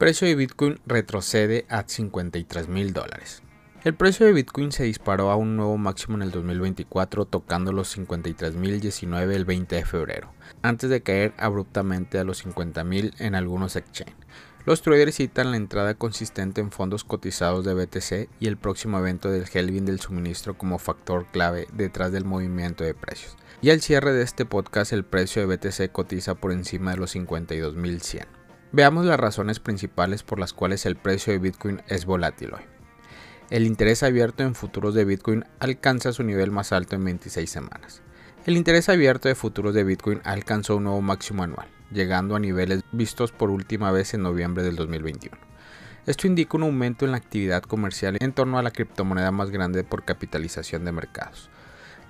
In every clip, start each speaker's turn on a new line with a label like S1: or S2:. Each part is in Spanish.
S1: Precio de Bitcoin retrocede a 53 mil dólares. El precio de Bitcoin se disparó a un nuevo máximo en el 2024 tocando los 53.019 el 20 de febrero, antes de caer abruptamente a los 50.000 en algunos exchanges. Los traders citan la entrada consistente en fondos cotizados de BTC y el próximo evento del Helvin del suministro como factor clave detrás del movimiento de precios. Y al cierre de este podcast el precio de BTC cotiza por encima de los 52.100. Veamos las razones principales por las cuales el precio de Bitcoin es volátil hoy. El interés abierto en futuros de Bitcoin alcanza su nivel más alto en 26 semanas. El interés abierto de futuros de Bitcoin alcanzó un nuevo máximo anual llegando a niveles vistos por última vez en noviembre del 2021. Esto indica un aumento en la actividad comercial en torno a la criptomoneda más grande por capitalización de mercados.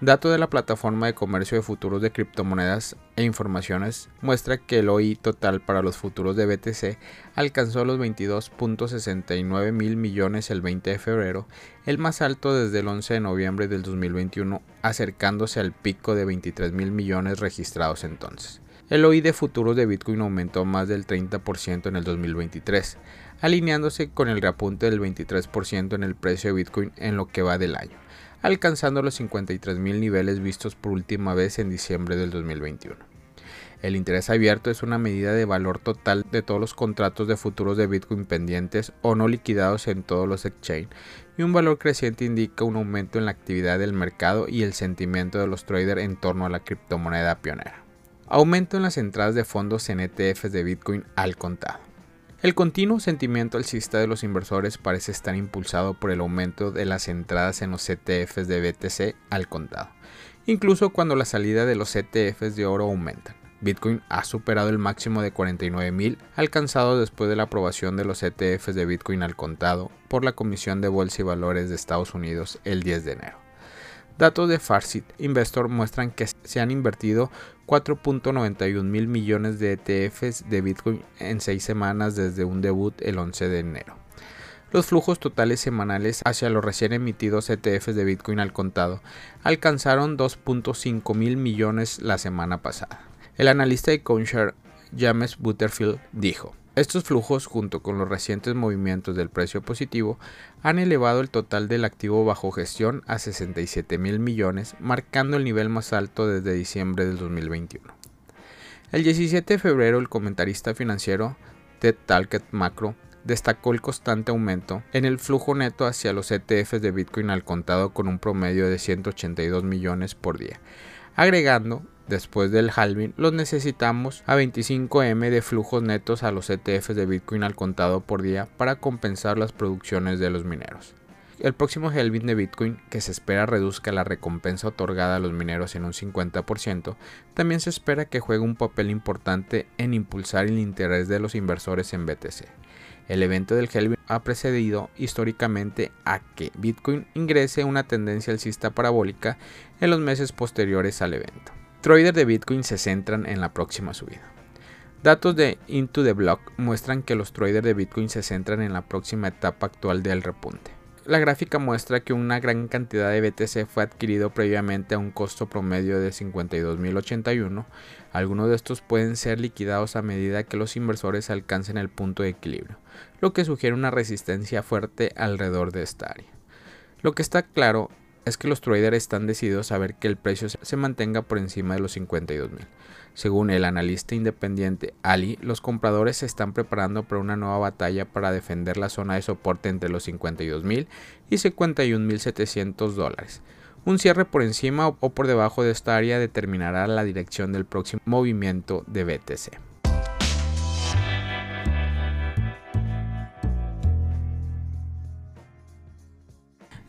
S1: Dato de la plataforma de comercio de futuros de criptomonedas e informaciones muestra que el OI total para los futuros de BTC alcanzó los 22.69 mil millones el 20 de febrero, el más alto desde el 11 de noviembre del 2021, acercándose al pico de 23 mil millones registrados entonces. El OI de futuros de Bitcoin aumentó más del 30% en el 2023, alineándose con el reapunte del 23% en el precio de Bitcoin en lo que va del año, alcanzando los 53.000 niveles vistos por última vez en diciembre del 2021. El interés abierto es una medida de valor total de todos los contratos de futuros de Bitcoin pendientes o no liquidados en todos los exchanges y un valor creciente indica un aumento en la actividad del mercado y el sentimiento de los traders en torno a la criptomoneda pionera. Aumento en las entradas de fondos en ETFs de Bitcoin al contado. El continuo sentimiento alcista de los inversores parece estar impulsado por el aumento de las entradas en los ETFs de BTC al contado, incluso cuando la salida de los ETFs de oro aumentan. Bitcoin ha superado el máximo de 49.000 alcanzado después de la aprobación de los ETFs de Bitcoin al contado por la Comisión de Bolsa y Valores de Estados Unidos el 10 de enero. Datos de Farsit Investor muestran que se han invertido 4.91 mil millones de ETFs de Bitcoin en seis semanas desde un debut el 11 de enero. Los flujos totales semanales hacia los recién emitidos ETFs de Bitcoin al contado alcanzaron 2.5 mil millones la semana pasada. El analista de CoinShare James Butterfield dijo, estos flujos, junto con los recientes movimientos del precio positivo, han elevado el total del activo bajo gestión a 67 mil millones, marcando el nivel más alto desde diciembre del 2021. El 17 de febrero, el comentarista financiero Ted Talcott Macro destacó el constante aumento en el flujo neto hacia los ETFs de Bitcoin al contado con un promedio de 182 millones por día, agregando Después del halving, los necesitamos a 25M de flujos netos a los ETFs de Bitcoin al contado por día para compensar las producciones de los mineros. El próximo halving de Bitcoin, que se espera reduzca la recompensa otorgada a los mineros en un 50%, también se espera que juegue un papel importante en impulsar el interés de los inversores en BTC. El evento del halving ha precedido históricamente a que Bitcoin ingrese una tendencia alcista parabólica en los meses posteriores al evento. Traders de Bitcoin se centran en la próxima subida. Datos de Into the Block muestran que los traders de Bitcoin se centran en la próxima etapa actual del repunte. La gráfica muestra que una gran cantidad de BTC fue adquirido previamente a un costo promedio de 52.081. Algunos de estos pueden ser liquidados a medida que los inversores alcancen el punto de equilibrio, lo que sugiere una resistencia fuerte alrededor de esta área. Lo que está claro es que los traders están decididos a ver que el precio se mantenga por encima de los 52 mil. Según el analista independiente Ali, los compradores se están preparando para una nueva batalla para defender la zona de soporte entre los 52 mil y 51 mil 700 dólares. Un cierre por encima o por debajo de esta área determinará la dirección del próximo movimiento de BTC.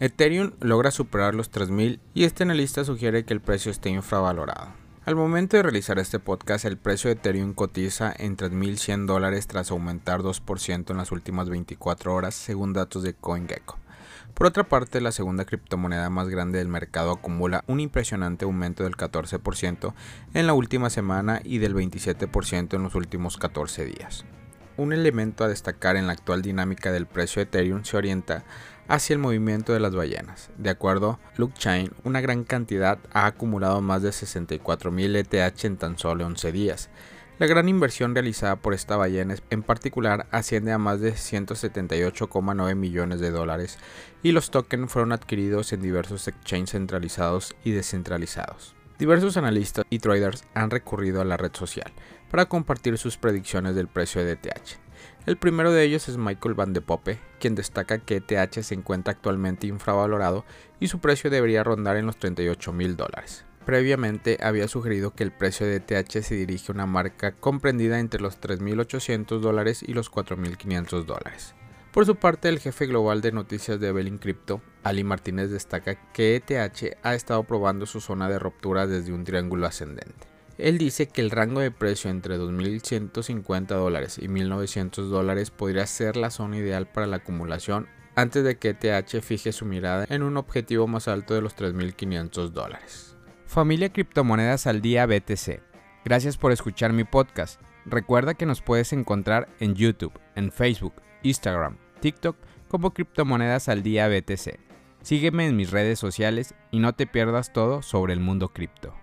S1: Ethereum logra superar los 3.000 y este analista sugiere que el precio esté infravalorado. Al momento de realizar este podcast, el precio de Ethereum cotiza en 3.100 dólares tras aumentar 2% en las últimas 24 horas, según datos de CoinGecko. Por otra parte, la segunda criptomoneda más grande del mercado acumula un impresionante aumento del 14% en la última semana y del 27% en los últimos 14 días. Un elemento a destacar en la actual dinámica del precio de Ethereum se orienta hacia el movimiento de las ballenas. De acuerdo Luke Chain, una gran cantidad ha acumulado más de 64.000 ETH en tan solo 11 días. La gran inversión realizada por esta ballena en particular asciende a más de 178,9 millones de dólares y los tokens fueron adquiridos en diversos exchanges centralizados y descentralizados. Diversos analistas y traders han recurrido a la red social para compartir sus predicciones del precio de ETH. El primero de ellos es Michael Van de Poppe, quien destaca que ETH se encuentra actualmente infravalorado y su precio debería rondar en los 38 mil dólares. Previamente había sugerido que el precio de ETH se dirige a una marca comprendida entre los 3.800 dólares y los 4.500 dólares. Por su parte, el jefe global de noticias de Belling Crypto, Ali Martínez, destaca que ETH ha estado probando su zona de ruptura desde un triángulo ascendente. Él dice que el rango de precio entre 2.150 dólares y 1.900 dólares podría ser la zona ideal para la acumulación antes de que ETH fije su mirada en un objetivo más alto de los 3.500 dólares.
S2: Familia Criptomonedas al Día BTC. Gracias por escuchar mi podcast. Recuerda que nos puedes encontrar en YouTube, en Facebook, Instagram, TikTok como Criptomonedas al Día BTC. Sígueme en mis redes sociales y no te pierdas todo sobre el mundo cripto.